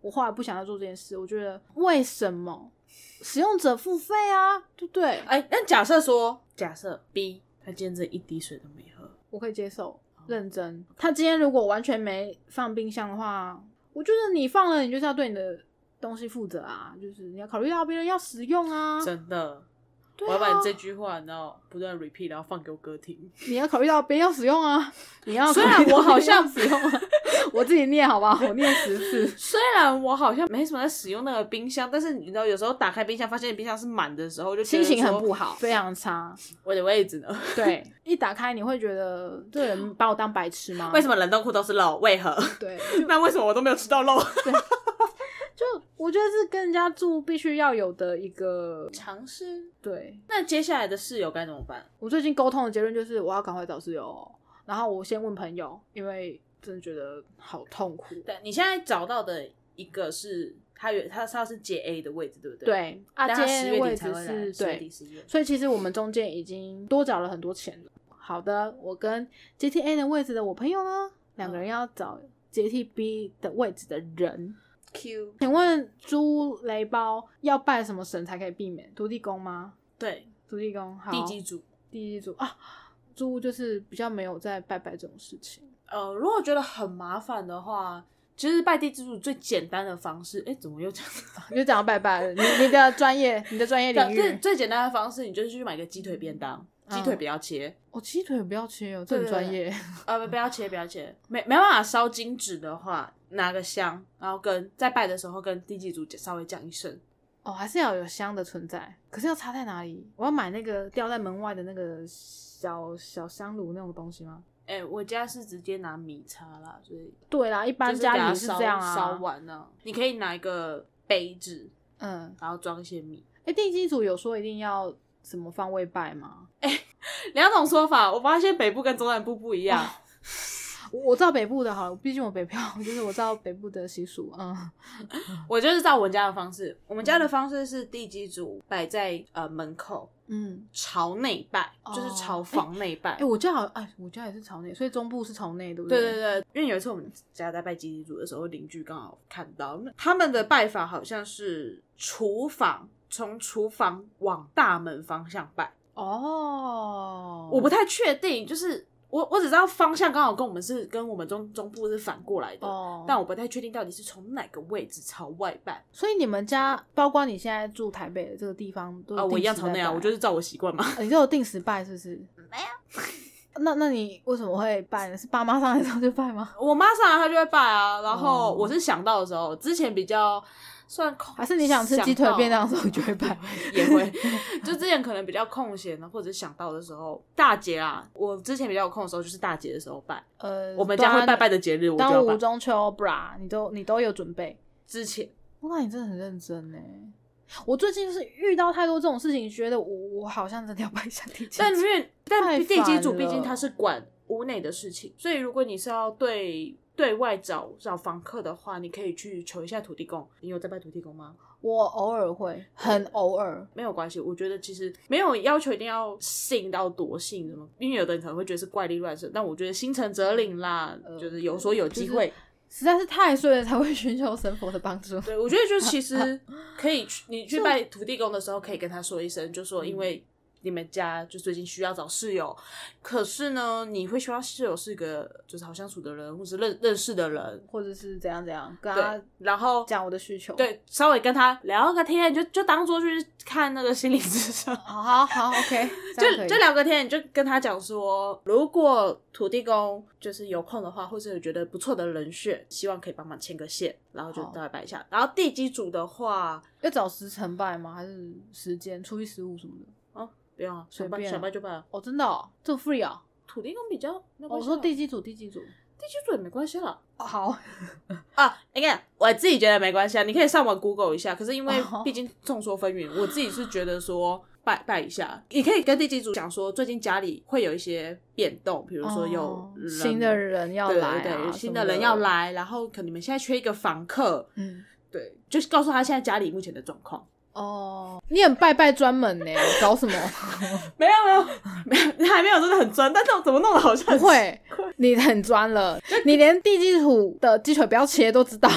我后来不想要做这件事，我觉得为什么使用者付费啊？对不对？哎，那假设说，假设 B 他今天这一滴水都没喝，我可以接受，认真。他今天如果完全没放冰箱的话，我觉得你放了，你就是要对你的东西负责啊，就是你要考虑到别人要使用啊，真的。我要把你这句话，然后不断 repeat，然后放给我哥听。你要考虑到别人要使用啊，<laughs> 你要虽然我好像使用，<laughs> 我自己念好不好？我念十次。<laughs> 虽然我好像没什么在使用那个冰箱，但是你知道，有时候打开冰箱，发现冰箱是满的时候，就心情很不好，非常差。我的位置呢？对，一打开你会觉得这人把我当白痴吗？为什么冷冻库都是肉？为何？对，那为什么我都没有吃到肉？就我觉得是跟人家住必须要有的一个尝试。对，那接下来的室友该怎么办？我最近沟通的结论就是我要赶快找室友，然后我先问朋友，因为真的觉得好痛苦。对你现在找到的一个是他有他他是接 A 的位置，对不对？对，啊，接 A 位置是对，所以其实我们中间已经多找了很多钱了。好的，我跟接替 A 的位置的我朋友呢，两个人要找接替 B 的位置的人。Q，请问租雷包要拜什么神才可以避免土地公吗？对，土地公，地基主。地基主啊，猪就是比较没有在拜拜这种事情。呃，如果觉得很麻烦的话，其实拜地基主最简单的方式，哎，怎么又这样？你 <laughs> 就讲到拜拜了，你你的专业，你的专业领最域，<laughs> 最简单的方式，你就是去买个鸡腿便当，鸡腿不要切，哦，鸡腿不要切哦，这很专业。<laughs> 呃，不不要切，不要切，没没办法烧金纸的话，拿个香，然后跟在拜的时候跟地基主稍微讲一声，哦，还是要有香的存在，可是要插在哪里？我要买那个吊在门外的那个小小香炉那种东西吗？哎，我家是直接拿米插啦，所以对啦，一般家里是烧这样啊。烧完呢，你可以拿一个杯子，嗯，然后装一些米。哎、地基主有说一定要什么方位拜吗？两种说法，我发现北部跟中南部不一样。我我知道北部的好了，毕竟我北漂，就是我知道北部的习俗。嗯，我就是照我家的方式，我们家的方式是地基主摆在呃门口嗯，朝内拜，哦就是朝房内拜。哎、我家好，哎，我家也是朝内，所以中部是朝内，对不对对对对，因为有一次我们家在拜基主的时候，邻居刚好看到他们的拜法好像是厨房，从厨房往大门方向拜，哦，我不太确定，就是我我只知道方向刚好跟我们是跟我们中中部是反过来的，哦，但我不太确定到底是从哪个位置朝外拜所以你们家，包括你现在住台北的这个地方，都啊，我一样朝内啊，我就是是照我习惯嘛。你都有定时拜，是不是？没有。<laughs> 那那你为什么会拜呢？是爸妈上来之后就拜吗？我妈上来她就会拜啊，然后哦我是想到的时候，之前比较算空，还是你想吃鸡腿便当的时候你就会 <laughs> 拜？也会，就之前可能比较空闲的，或者想到的时候，大节啊，我之前比较有空的时候就是大节的时候拜，呃，我们家会拜拜的节日，我就端午、要拜。中秋、bra，你都你都有准备。之前哇，那你真的很认真呢。我最近就是遇到太多这种事情，觉得我我好像真的要拜一下地基。但因为太但地基主烦毕竟了他是管屋内的事情，所以如果你是要对对外找找房客的话，你可以去求一下土地公。你有在拜土地公吗？我偶尔会，很偶尔。没有关系，我觉得其实没有要求一定要信到多信什么，因为有的人可能会觉得是怪力乱神，但我觉得心诚则灵啦，呃就是有说有机会。实在是太岁了，才会寻求神佛的帮助。对，我觉得就其实 <laughs> 可以去，你去拜土地公的时候，可以跟他说一声，就说因为你们家就最近需要找室友，可是呢，你会希望室友是一个就是好相处的人，或是认认识的人，或者是怎样怎样，跟他对，然后讲我的需求。，对稍微跟他聊个天，就就当做去看那个心理智商。<laughs> 好好好，OK，<laughs> 就就聊个天，你就跟他讲说，如果土地公就是有空的话，或是有觉得不错的人选，希望可以帮忙牵个线，然后就大概摆一下。然后地基组的话，要找时辰拜吗？还是时间初一十五什么的？随便想拜就拜啊。哦，真的哦，这么 free 啊？土地公比较没哦关系啊、我说地基组，地基组。地基组也没关系了。哦，好，啊，你看我自己觉得没关系啊，你可以上网 Google 一下。可是因为哦毕竟众说纷纭，我自己是觉得说拜拜一下，你可以跟地基组讲说，最近家里会有一些变动，比如说有哦新的人要对来啊，对对，什么新的人要，来，然后可能你们现在缺一个房客，嗯。对，就是告诉他现在家里目前的状况。哦，你很拜拜专门呢，<laughs> 搞什么？没有没有没有，你还没有真的很专，但是我怎么弄的好像不会，你很专了，你连地基土的鸡腿不要切都知道，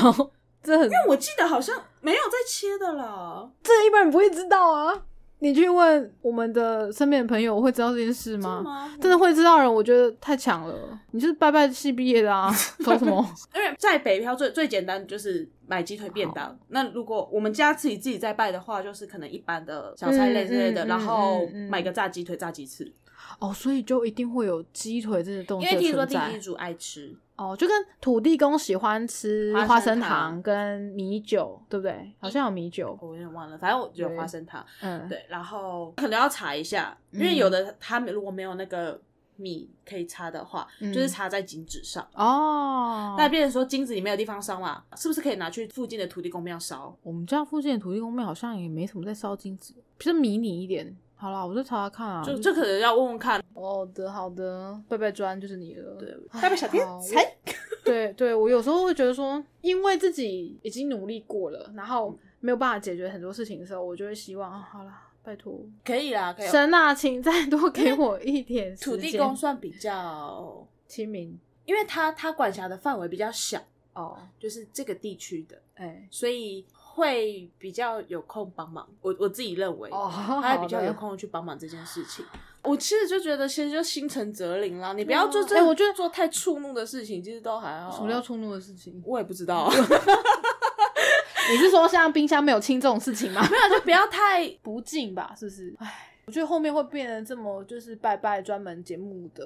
这很，我记得好像没有在切的啦。这一般人不会知道啊。你去问我们的身边的朋友，会知道这件事吗？吗？真的会知道人，我觉得太强了。你就是拜拜系毕业的啊，<laughs> 搞什么？<laughs> 因为在北漂最最简单就是买鸡腿便当。那如果我们家自己自己在拜的话，就是可能一般的小菜类之类的，嗯嗯然后买个炸鸡腿炸鸡翅，哦，所以就一定会有鸡腿这个东西因为听说第一组爱吃。哦，就跟土地公喜欢吃花生糖糖跟米酒，对不对？好像有米酒，我有点忘了，反正我有花生糖。嗯，对，然后可能要查一下，因为嗯有的他们如果没有那个米可以插的话，嗯就是插在金纸上。哦，那变成说金子里没有地方烧嘛，是不是可以拿去附近的土地公庙烧？我们家附近的土地公庙好像也没什么在烧金纸，比较迷你一点。好啦，我再查查看啊。就这可能要问问看，哦的，好的，拜拜砖就是你了。对，贝贝小天才。<laughs> 对对，我有时候会觉得说，因为自己已经努力过了，然后没有办法解决很多事情的时候，我就会希望，啊、好啦，拜托可以啦，可以。神啊，请再多给我一点时间。土地公算比较，亲民因为他他管辖的范围比较小，哦，就是这个地区的，哎、所以会比较有空帮忙。我我自己认为，哦，<laughs> 他会比较有。空去帮忙这件事情。我其实就觉得，其实就心诚则灵啦，你不要做这，哎我觉得做太触怒的事情，其实都还好。什么叫触怒的事情？我也不知道，<laughs> 你是说像冰箱没有清这种事情吗？没有就不要太不敬吧，是不是？唉，我觉得后面会变得这么就是拜拜专门节目的，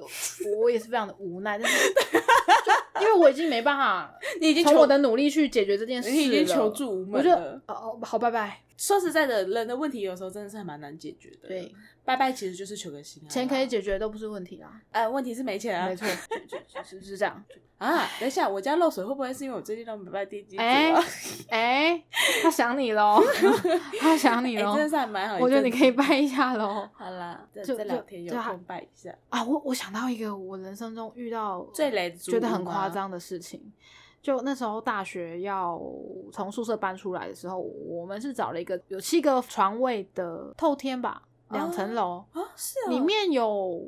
我也是非常的无奈，但是就 <laughs> 因为我已经没办法你已经从我的努力去解决这件事了，你已经求助无我就门了。哦哦好拜拜，说实在的，人的问题有时候真的是还蛮难解决的。对，拜拜其实就是求个心安。钱可以解决都不是问题啦，呃，问题是没钱啊。没错，就是是这样。<laughs> 啊，等一下，我家漏水会不会是因为我最近都拜拜地基组哎啊？<laughs> 哎，他想你喽，<laughs> 他想你哎，喽真，的是还蛮好。我觉得你可以拜一下喽。好啦，这就这两天有空拜一下。啊，我我想到一个我人生中遇到最雷觉得很夸。张的事情。就那时候大学要从宿舍搬出来的时候，我们是找了一个有七个床位的透天吧，两层楼，啊，是哦，里面有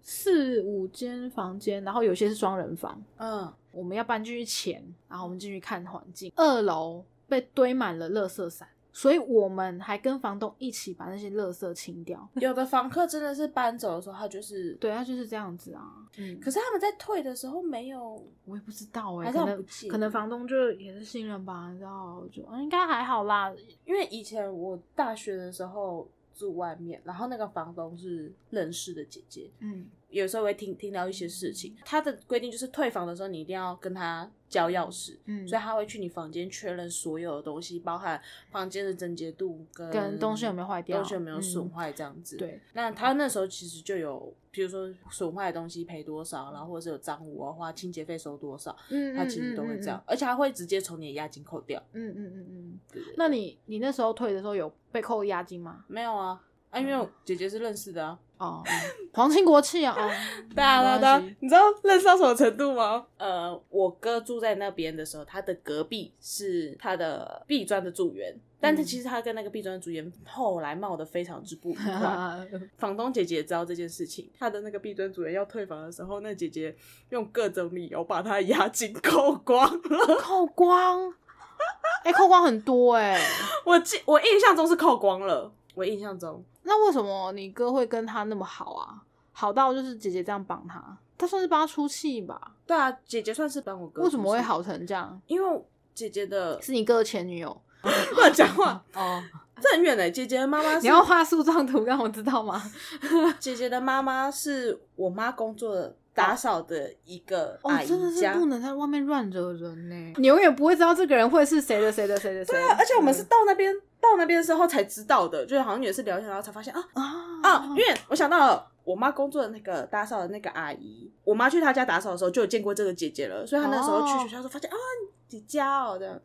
四五间房间，然后有些是双人房。嗯，我们要搬进去前，然后我们进去看环境，二楼被堆满了垃圾伞，所以我们还跟房东一起把那些垃圾清掉。有的房客真的是搬走的时候，他就是，对，他就是这样子啊。嗯，可是他们在退的时候没有，我也不知道哎、还是可能可能房东就也是新人吧，你知道，就嗯应该还好啦。因为以前我大学的时候住外面，然后那个房东是认识的姐姐，嗯，有时候会听听到一些事情。他的规定就是退房的时候，你一定要跟他交钥匙，嗯所以他会去你房间确认所有的东西，包含房间的整洁度跟跟东西有没有坏掉东西有没有损嗯坏这样子。对，那他那时候其实就有，比如说损坏的东西赔多少，然后或者是有脏污啊，花清洁费收多少，嗯，他其实都会这样，而且他会直接从你的押金扣掉。嗯。嗯嗯嗯那你你那时候退的时候有被扣押金吗？没有啊，啊，因为我姐姐是认识的啊。哦，嗯 <laughs> 皇亲国戚啊，哦，<laughs> 对啊，对啊，没对啊。关系，你知道认识到什么程度吗？呃，我哥住在那边的时候，他的隔壁是他的壁砖的住员，但是其实他跟那个壁砖的住员后来闹得非常之不愉快。<laughs> 房东姐姐也知道这件事情，她的那个壁砖组员要退房的时候，那姐姐用各种理由把他押金扣光。了。扣光，哎、扣光很多哎、我记我印象中是扣光了，我印象中那为什么你哥会跟他那么好啊？好到就是姐姐这样帮他，他算是帮他出气吧？对啊，姐姐算是帮我哥。为什么会？好成这样？因为姐姐的是你哥的前女友 <laughs> 乱讲话，<laughs> 哦？这很远哎、姐姐的妈妈 <laughs> 你要画树状图让我知道吗？姐姐的妈妈是我妈工作的打扫的一个哦阿，姨真的是家。不能在外面乱惹人呢。你永远不会知道这个人会是谁的谁的谁的谁。对啊，而且我们是到那边到那边之后才知道的，就是好像也是聊天，然后才发现啊啊啊，因为我想到了。我妈工作的那个打扫的那个阿姨，我妈去她家打扫的时候就有见过这个姐姐了，所以她那时候去哦学校的时候发现、啊，你家哦这样。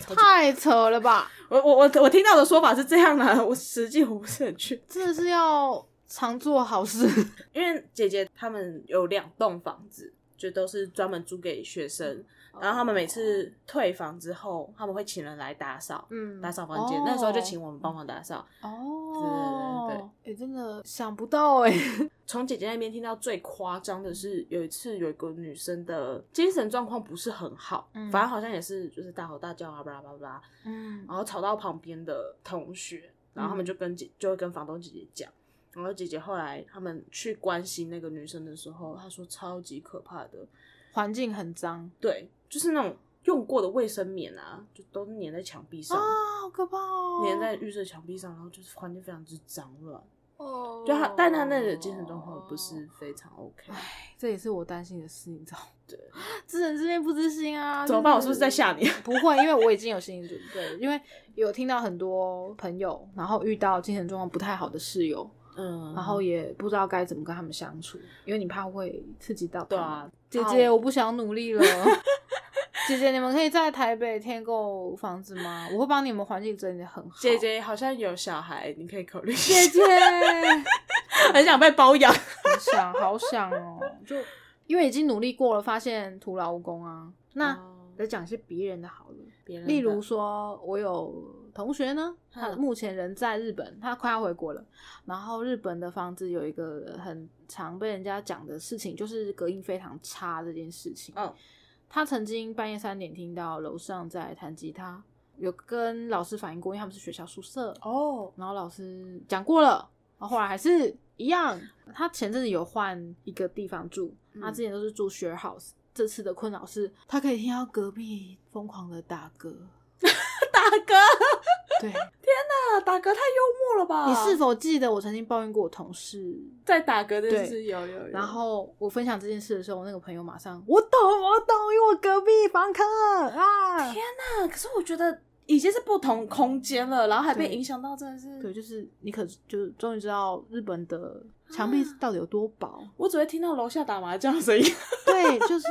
太扯了吧！我我我我听到的说法是这样的，我实际我不是很确真的是要常做好事。<laughs> 因为姐姐他们有两栋房子，就都是专门租给学生，然后他们每次退房之后，他们会请人来打扫，嗯。打扫房间。那时候就请我们帮忙打扫。哦，对对对哎、真的想不到哎、<laughs> 从姐姐那边听到最夸张的是，有一次有一个女生的精神状况不是很好，嗯。反正好像也是就是大吼大叫啊，巴拉巴拉巴拉，嗯。然后吵到旁边的同学，然后他们就跟姐就会跟房东姐姐讲。然后姐姐后来他们去关心那个女生的时候，她说超级可怕的，环境很脏。对，就是那种用过的卫生棉啊，就都是粘在墙壁上，啊，好可怕哦！粘在浴室墙壁上，然后就是环境非常之脏乱。哦，就他，但他那个精神状况不是非常 OK。这也是我担心的事，你知道？对，知人知面不知心啊！怎么办？我是不是在吓你？不会，因为我已经有心理准备，因为有听到很多朋友，然后遇到精神状况不太好的室友，嗯，然后也不知道该怎么跟他们相处，因为你怕会刺激到。对啊，姐姐，我不想努力了。<laughs> 姐姐，你们可以在台北添购房子吗？我会帮你们环境整理的很好。姐，姐好像有小孩，你可以考虑。姐姐，<laughs> 很想被包养。好想好想哦，就因为已经努力过了，发现徒劳无功啊。那哦来讲一些别人的好了，别人例如说，我有同学呢，他嗯目前人在日本，他快要回国了。然后日本的房子有一个很常被人家讲的事情，就是隔音非常差这件事情。嗯，他曾经半夜三点听到楼上在弹吉他，有跟老师反映过，因为他们是学校宿舍，哦，然后老师讲过了。然后后来还是一样。他前阵子有换一个地方住，嗯他之前都是住 share house。这次的困扰是他可以听到隔壁疯狂的打嗝。<laughs> 大哥，<laughs> 对，天哪，打嗝太幽默了吧？你是否记得我曾经抱怨过我同事？在打嗝这件对事？有有有。然后我分享这件事的时候，我那个朋友马上我懂我懂，因为我隔壁房客啊，天哪！可是我觉得已经是不同空间了，然后还被影响到，真的是。对，就是你可就是终于知道日本的墙壁到底有多薄。我只会听到楼下打麻将的声音。<laughs> 对，就是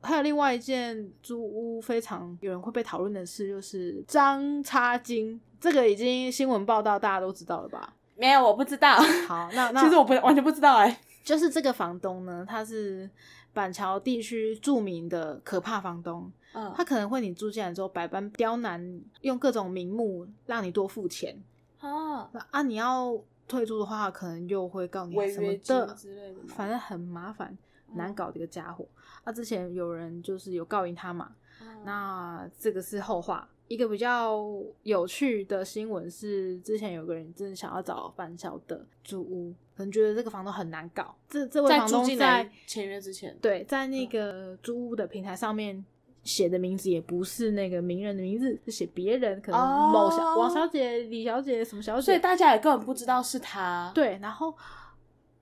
还有另外一件租屋非常有人会被讨论的事，就是张差金，这个已经新闻报道大家都知道了吧？没有，我不知道。好，那那 <laughs> 其实我不完全不知道哎、就是这个房东呢，他是板桥地区著名的可怕房东，嗯，他可能会你住进来之后百般刁难，用各种名目让你多付钱。哦，那啊，你要退租的话，可能又会告你什么之类的？反正很麻烦嗯难搞的一个家伙。那、之前有人就是有告赢他嘛，嗯那这个是后话。一个比较有趣的新闻是，之前有个人真的想要找返校的租屋，可能觉得这个房东很难搞。这这位房东在签约之前，对在那个租屋的平台上面写的名字也不是那个名人的名字，是写别人，可能哦某小、王小姐、李小姐什么小姐，所以大家也根本不知道是他。，对，然后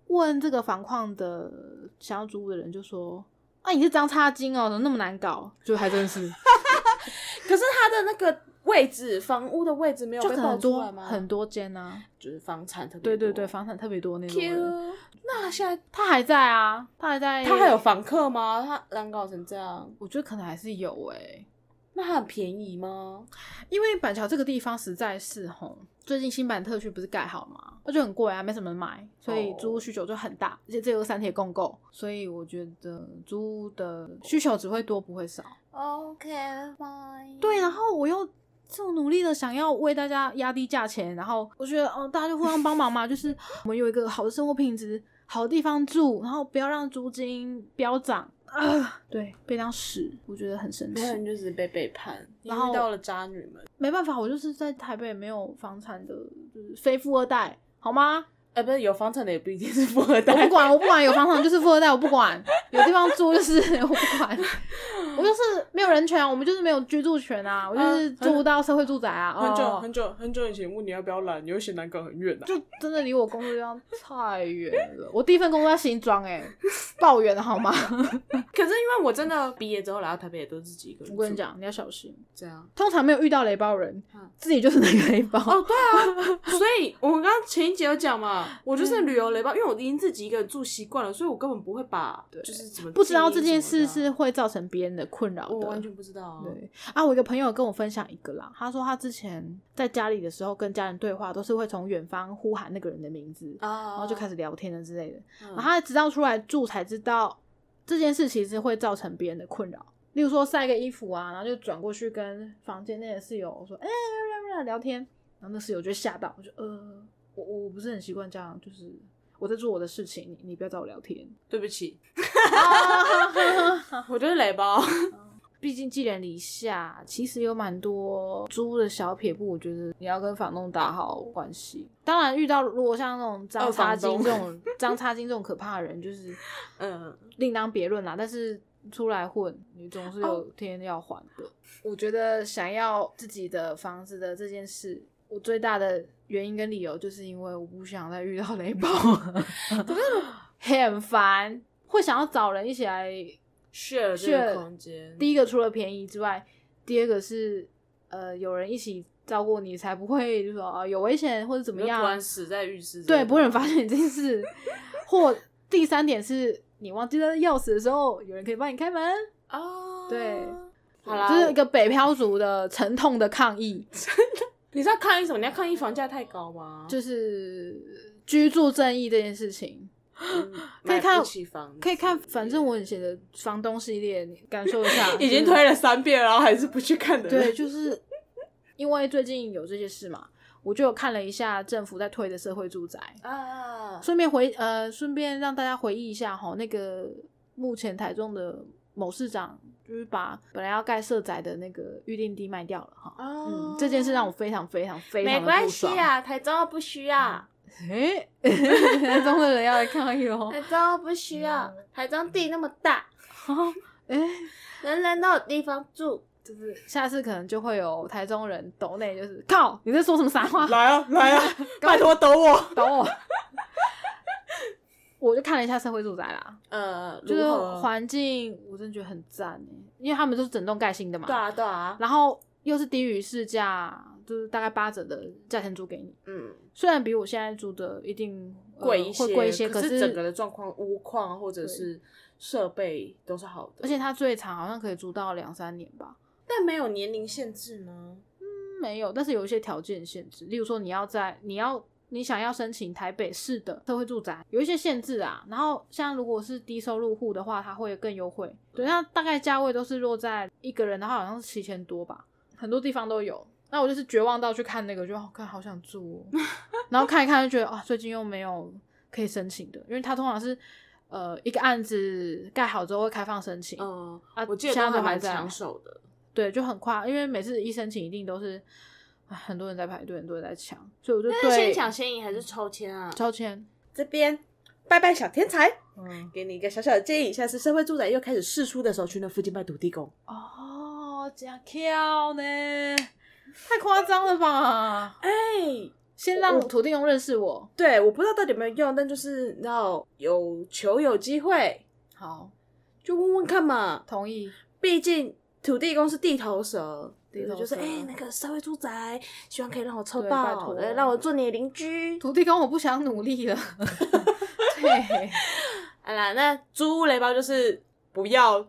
问这个房况的想要租屋的人就说：“啊，你是张差金哦，怎么那么难搞？”就还真是，<laughs> 可是他的那个位置，房屋的位置没有就被爆出来吗？很多间啊，就是房产特别对对对，房产特别多那种 Q，那现在他还在啊，他还在，他还有，房客吗？他难搞成这样，我觉得可能还是有哎、那他很便宜吗？因为板桥这个地方实在是吼，最近新版特区不是盖好吗？那就很贵啊，没什么人买，所以哦租屋需求就很大，而且这有三铁共购，所以我觉得租屋的需求只会多不会少。OK fine。对，然后我又这种努力的想要为大家压低价钱，然后我觉得哦，大家就互相帮忙嘛，就是我们有一个好的生活品质，好的地方住，然后不要让租金飙涨啊。对，被当屎，我觉得很生气那。人就是被背叛，然后遇到了渣女们。没办法，我就是在台北没有房产的，就是非富二代，好吗？呃，不是有房产的也不一定是富二代。我不管，我不管有房产就是富二代，我不管有地方住就是 <laughs> 我不管，我就是没有人权啊，我们就是没有居住权啊，我就是嗯住不到社会住宅啊，很久哦很久很久以前问你要不要来，你又嫌南港很远啊。就真的离我工作地方太远了。我第一份工作在新庄，哎，爆远了好吗？<laughs> 可是因为我真的毕业之后来到台北也都自己一个人。我跟你，讲，你要小心，这样。通常没有遇到雷包人嗯，自己就是那个雷包。哦，对啊，<laughs> 所以我们刚刚前一节有讲嘛，我就是旅游雷包，因为我已经自己一个人住习惯了，所以我根本不会把就是怎么不知道这件事是会造成别人的困扰的，我完全不知道啊。对啊，我一个朋友跟我分享一个啦，他说他之前在家里的时候跟家人对话，都是会从远方呼喊那个人的名字，啊，然后就开始聊天了之类的。嗯，然后他直到出来住才知道这件事其实会造成别人的困扰，例如说晒个衣服啊，然后就转过去跟房间内的室友说：“哎、聊聊天。”然后那室友就吓到，我就呃，我我不是很习惯这样，就是我在做我的事情，你你不要找我聊天。对不起，啊 <laughs> 我就是雷包。<laughs> 毕竟寄人篱下，其实有蛮多租的小撇步，我觉得你要跟房东打好关系。当然，遇到如果像那种张差金这种张差金这种可怕的人，就是 <laughs> 嗯，另当别论啦。但是出来混，你总是有哦天要还的。我觉得想要自己的房子的这件事，我最大的原因跟理由，就是因为我不想再遇到雷包，<laughs> <laughs> 很烦，会想要找人一起来 share 这个空间，第一个除了便宜之外，第二个是呃有人一起照顾你，才不会就说啊有危险或者怎么样突，然死在浴室对，不会有人发现你这件事。<laughs> 或第三点是你忘记了钥匙的时候，有人可以帮你开门，啊，对，好啦，这是一个北漂族的沉痛的抗议，<laughs> 你知道抗议什么？你要抗议房价太高吗？就是居住正义这件事情。嗯可以看可以看，反正我以前的房东系列，你感受一下。<laughs> 已经推了三遍，然后还是不去看的。对，<laughs> 就是因为最近有这些事嘛，我就有看了一下政府在推的社会住宅，啊，顺便回呃，顺便让大家回忆一下哈，那个目前台中的某市长就是把本来要盖社宅的那个预定地卖掉了哈。嗯，这件事让我非常非常非常没关。系啊，台中不需要。诶、台中的人要来抗议哦。台中不需要，台中地那么大，诶、人人都有地方住。就是下次可能就会有台中人抖内，就是靠你在说什么傻话？来啊来啊，拜托抖我。抖我。我就看了一下社会住宅啦，呃，就是环境，我真的觉得很赞哎，因为他们都是整栋盖新的嘛，对啊对啊，然后又是低于市价，就是大概八折的价钱租给你。嗯，虽然比我现在租的一定、呃贵一些，会贵一些，可是整个的状况，屋况或者是设备都是好的，而且它最长好像可以租到两三年吧。但没有年龄限制吗。嗯没有，但是有一些条件限制，例如说你要在你要你想要申请台北市的社会住宅，有一些限制啊。然后像如果是低收入户的话，它会更优惠。对，那大概价位都是落在一个人的话，好像是七千多吧，很多地方都有。那我就是绝望到去看那个，就好看好想住、哦，然后看一看就觉得啊，最近又没有可以申请的，因为它通常是呃一个案子盖好之后会开放申请，嗯啊我记得现在都在抢手的。对，就很快，因为每次一申请一定都是很多人在排队，很多人在抢，所以我就对先抢先赢还是抽签啊？抽签，这边拜拜小天才，嗯，给你一个小小的建议，下次社会住宅又开始试出的时候，去那附近拜土地公。哦，假跳呢，太夸张了吧？哎、先让土地公认识我，对，我不知道到底有没有用，但就是你知道有求有机会，好，就问问看嘛。同意，毕竟土地公是地头蛇，地头蛇。就是哎、那个社会住宅，希望可以让我抽到，呃，让我做你的邻居。土地公我不想努力了，<laughs> 对，好啦，那租屋雷包就是不要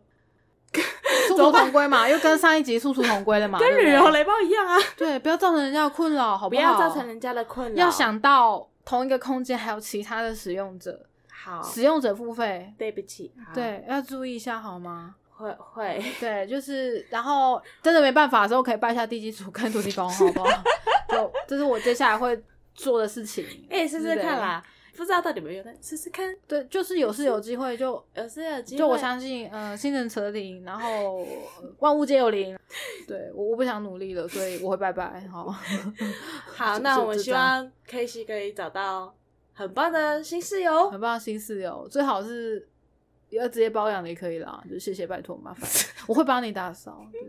殊同归嘛，<laughs> 又跟上一集殊途同归了嘛，跟旅游雷暴一样啊，对，不要造成人家的困扰，好不好？不要造成人家的困扰。要想到同一个空间还有其他的使用者，好，使用者付费，对不起，好，对，要注意一下好吗？会会，<laughs> 对，就是，然后真的没办法的时候，可以拜一下地基主跟土地公，好不好？<laughs> 就这是我接下来会做的事情。哎、试试看啦，不知道到底有没有用，但试试看，对，就是有是有机会，就有是有机会。就我相信，呃，心诚则灵，然后呃万物皆有灵。对我我不想努力了，所以我会拜拜。好，<laughs> 好，那我们希望 K 西可以找到很棒的新室友。很棒的新室友，最好是要直接包养的也可以啦，就谢谢拜托麻烦，<laughs> 我会帮你打扫，对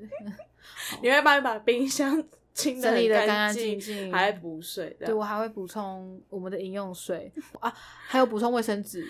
<laughs> 你会帮你把冰箱清整理的干干干净净，还补水的。对我还会补充我们的饮用水啊，还有补充卫生纸，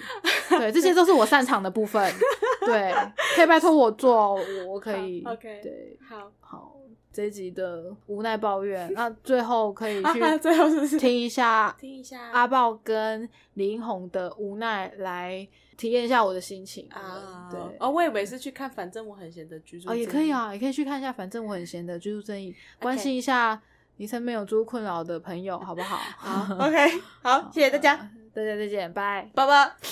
对，这些都是我擅长的部分。<laughs> 对，可以拜托我做，我我可以。，OK 对，好，好，这一集的无奈抱怨，那最后可以 <laughs> 去啊，最后是听一下听一下阿豹跟林红的无奈，来体验一下我的心情。啊？对。哦，我以为是去看，反正我很闲的居住哦，也。可以啊，也可以去看一下。反正我很闲的居住正义，<laughs> 关心一下你身边有租屋困扰的朋友，好不好？好，OK，好，谢谢大家，<laughs> 大家再见，拜。拜拜。